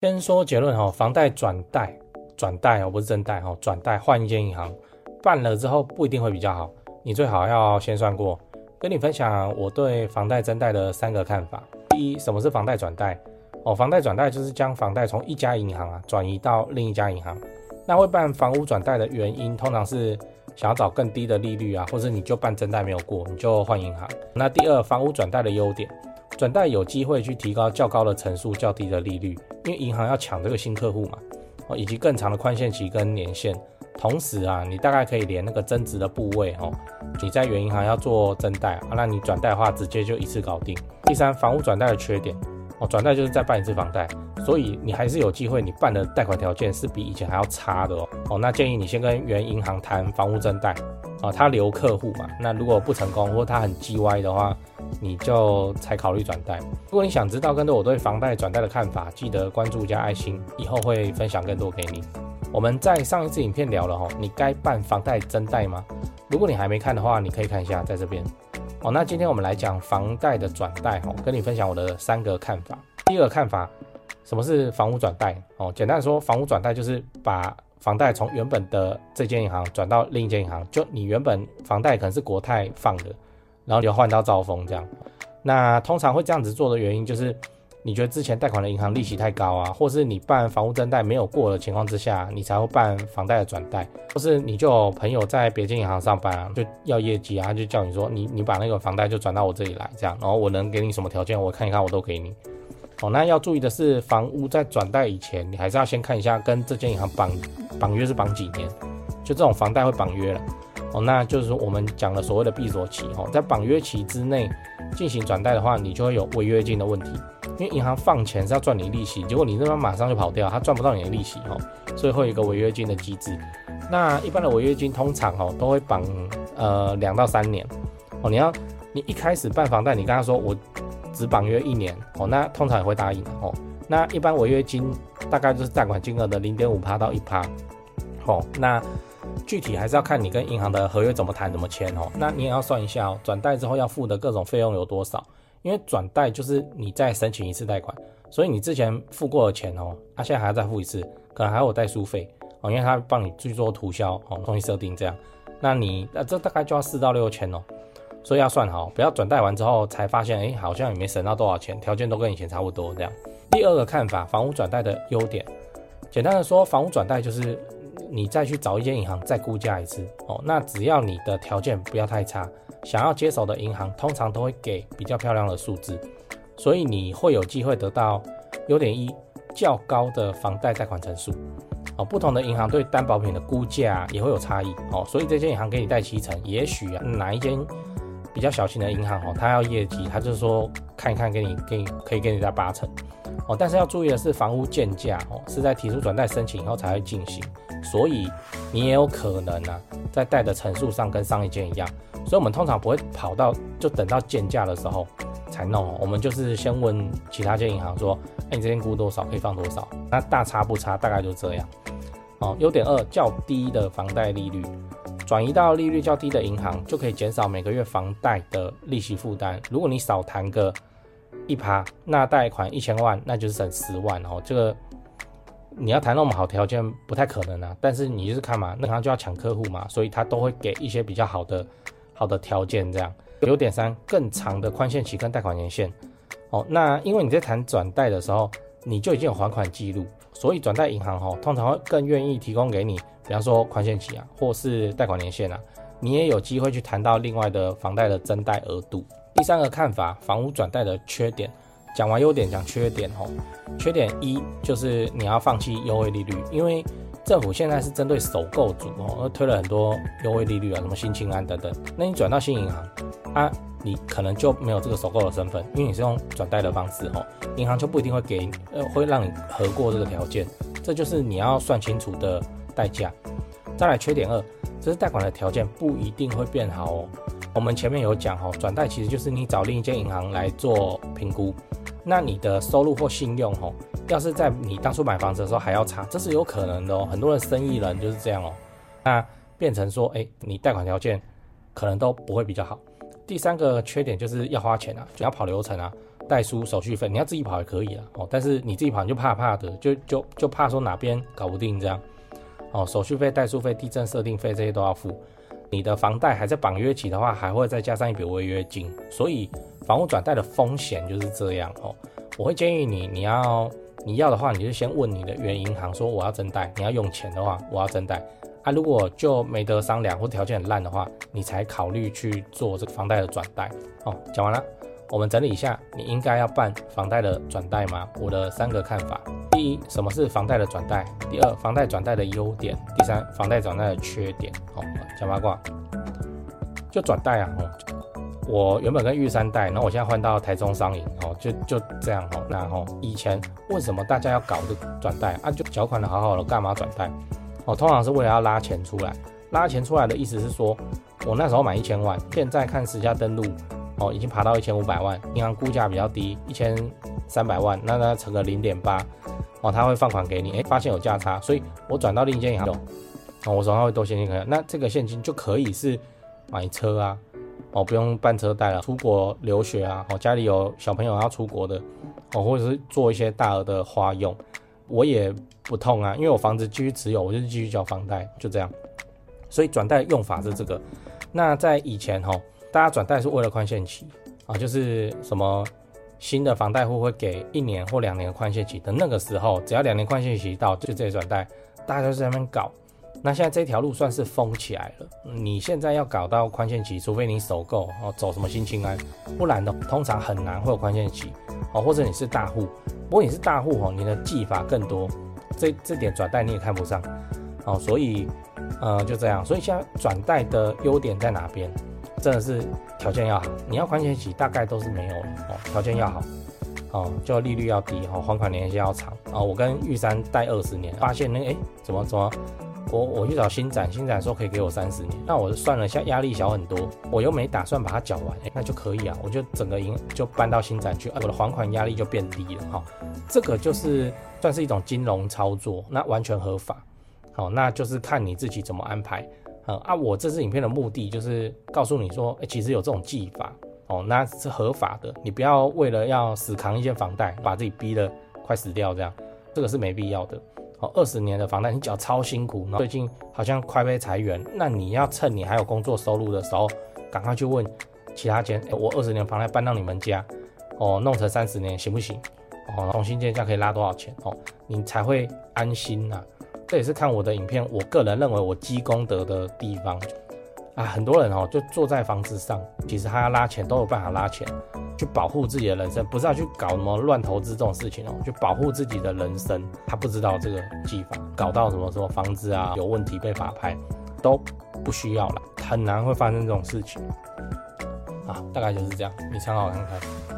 先说结论哈，房贷转贷，转贷哦，不是真贷哈，转贷换一间银行办了之后不一定会比较好，你最好要先算过。跟你分享我对房贷增贷的三个看法。第一，什么是房贷转贷？哦，房贷转贷就是将房贷从一家银行啊转移到另一家银行。那会办房屋转贷的原因，通常是想要找更低的利率啊，或者你就办增贷没有过，你就换银行。那第二，房屋转贷的优点，转贷有机会去提高较高的成数、较低的利率，因为银行要抢这个新客户嘛，哦，以及更长的宽限期跟年限。同时啊，你大概可以连那个增值的部位哦，你在原银行要做增贷啊，那你转贷的话，直接就一次搞定。第三，房屋转贷的缺点哦，转贷就是再办一次房贷，所以你还是有机会，你办的贷款条件是比以前还要差的哦。哦，那建议你先跟原银行谈房屋增贷啊，他留客户嘛。那如果不成功或他很叽歪的话，你就才考虑转贷。如果你想知道更多我对房贷转贷的看法，记得关注加爱心，以后会分享更多给你。我们在上一次影片聊了哈，你该办房贷增贷吗？如果你还没看的话，你可以看一下在这边。哦，那今天我们来讲房贷的转贷哈，跟你分享我的三个看法。第一个看法，什么是房屋转贷？哦，简单说，房屋转贷就是把房贷从原本的这间银行转到另一间银行，就你原本房贷可能是国泰放的，然后就换到兆丰这样。那通常会这样子做的原因就是。你觉得之前贷款的银行利息太高啊，或是你办房屋增贷没有过的情况之下，你才会办房贷的转贷，或是你就有朋友在别间银行上班啊，就要业绩啊，就叫你说你你把那个房贷就转到我这里来，这样，然后我能给你什么条件，我看一看我都给你。哦，那要注意的是，房屋在转贷以前，你还是要先看一下跟这间银行绑绑约是绑几年，就这种房贷会绑约了。哦，那就是说我们讲的所谓的闭锁期，哦，在绑约期之内进行转贷的话，你就会有违约金的问题。因为银行放钱是要赚你利息，结果你这边马上就跑掉，他赚不到你的利息哦，所以会有一个违约金的机制。那一般的违约金通常哦都会绑呃两到三年哦。你要你一开始办房贷，你跟他说我只绑约一年哦，那通常也会答应哦。那一般违约金大概就是贷款金额的零点五趴到一趴哦。那具体还是要看你跟银行的合约怎么谈怎么签哦。那你也要算一下哦，转贷之后要付的各种费用有多少。因为转贷就是你再申请一次贷款，所以你之前付过的钱哦，他、啊、现在还要再付一次，可能还有代书费哦，因为他帮你去做涂销哦，重新设定这样，那你那、啊、这大概就要四到六千哦，所以要算好，不要转贷完之后才发现，哎，好像也没省到多少钱，条件都跟以前差不多这样。第二个看法，房屋转贷的优点，简单的说，房屋转贷就是你再去找一间银行再估价一次哦，那只要你的条件不要太差。想要接手的银行通常都会给比较漂亮的数字，所以你会有机会得到优点一较高的房贷贷款成数哦。不同的银行对担保品的估价也会有差异哦，所以这间银行给你贷七成，也许啊哪一间比较小型的银行哦，它要业绩，它就说看一看给你给你可以给你贷八成哦。但是要注意的是，房屋建价哦是在提出转贷申请以后才会进行，所以你也有可能啊在贷的层数上跟上一间一样。所以，我们通常不会跑到就等到鉴价的时候才弄。我们就是先问其他间银行说：“哎，你这边估多少，可以放多少？”那大差不差，大概就这样。哦，优点二，较低的房贷利率，转移到利率较低的银行，就可以减少每个月房贷的利息负担。如果你少谈个一趴，那贷款一千万，那就是省十万哦。这个你要谈那么好条件，不太可能啊。但是你就是看嘛，那银行就要抢客户嘛，所以他都会给一些比较好的。好的条件这样，有点三，更长的宽限期跟贷款年限。哦，那因为你在谈转贷的时候，你就已经有还款记录，所以转贷银行哦，通常会更愿意提供给你，比方说宽限期啊，或是贷款年限啊，你也有机会去谈到另外的房贷的增贷额度。第三个看法，房屋转贷的缺点，讲完优点讲缺点哦。缺点一就是你要放弃优惠利率，因为。政府现在是针对首购族哦，推了很多优惠利率啊，什么新青安等等。那你转到新银行啊，你可能就没有这个首购的身份，因为你是用转贷的方式哦，银行就不一定会给，呃，会让你核过这个条件。这就是你要算清楚的代价。再来缺点二，这是贷款的条件不一定会变好哦。我们前面有讲哦，转贷其实就是你找另一间银行来做评估，那你的收入或信用哦。要是在你当初买房子的时候还要差，这是有可能的哦。很多的生意人就是这样哦。那变成说，哎，你贷款条件可能都不会比较好。第三个缺点就是要花钱啊，就要跑流程啊。代书手续费，你要自己跑也可以啊哦，但是你自己跑你就怕怕的，就就就怕说哪边搞不定这样哦，手续费、代书费、地震设定费这些都要付。你的房贷还在绑约期的话，还会再加上一笔违约金，所以房屋转贷的风险就是这样哦。我会建议你，你要你要的话，你就先问你的原银行说我要增贷，你要用钱的话，我要增贷啊。如果就没得商量或条件很烂的话，你才考虑去做这个房贷的转贷哦。讲完了。我们整理一下，你应该要办房贷的转贷吗？我的三个看法：第一，什么是房贷的转贷？第二，房贷转贷的优点；第三，房贷转贷的缺点。哦，讲八卦，就转贷啊！哦，我原本跟玉山贷，然后我现在换到台中商银，哦，就就这样哦。然后以前为什么大家要搞这个转贷啊？就缴款的好好的，干嘛转贷？哦，通常是为了要拉钱出来。拉钱出来的意思是说，我那时候买一千万，现在看时价登录。哦，已经爬到一千五百万，银行估价比较低，一千三百万，那那乘个零点八，哦，他会放款给你，哎，发现有价差，所以我转到另一间银行，哦，我手上会多现金可以，那这个现金就可以是买车啊，哦，不用办车贷了，出国留学啊，哦，家里有小朋友要出国的，哦，或者是做一些大额的花用，我也不痛啊，因为我房子继续持有，我就继续交房贷，就这样，所以转贷用法是这个，那在以前哈。大家转贷是为了宽限期啊，就是什么新的房贷户会给一年或两年宽限期，等那个时候，只要两年宽限期到，就直接转贷，大家都在那边搞。那现在这条路算是封起来了。你现在要搞到宽限期，除非你首购哦，走什么新青安，不然的通常很难会有宽限期哦。或者你是大户，不过你是大户哦，你的技法更多，这这点转贷你也看不上哦。所以呃就这样，所以现在转贷的优点在哪边？真的是条件要好，你要宽限期大概都是没有哦。条件要好哦，就利率要低哦，还款年限要长哦。我跟玉山贷二十年，发现那哎、欸、怎么怎么，我我去找新展，新展说可以给我三十年，那我算了一下压力小很多，我又没打算把它缴完，那就可以啊，我就整个银就搬到新展去，我的还款压力就变低了哈、这个就是算是一种金融操作，那完全合法，好、那就是看你自己怎么安排。啊，我这支影片的目的就是告诉你说，其实有这种技法哦，那是合法的。你不要为了要死扛一间房贷，把自己逼得快死掉，这样这个是没必要的。哦，二十年的房贷你缴超辛苦，最近好像快被裁员，那你要趁你还有工作收入的时候，赶快去问其他间，我二十年房贷搬到你们家，哦，弄成三十年行不行？哦，重新建价可以拉多少钱？哦，你才会安心呐、这也是看我的影片，我个人认为我积功德的地方啊，很多人哦就坐在房子上，其实他要拉钱都有办法拉钱，去保护自己的人生，不是要去搞什么乱投资这种事情哦，去保护自己的人生。他不知道这个技法，搞到什么什么房子啊有问题被法拍，都不需要了，很难会发生这种事情啊，大概就是这样，你参考看看。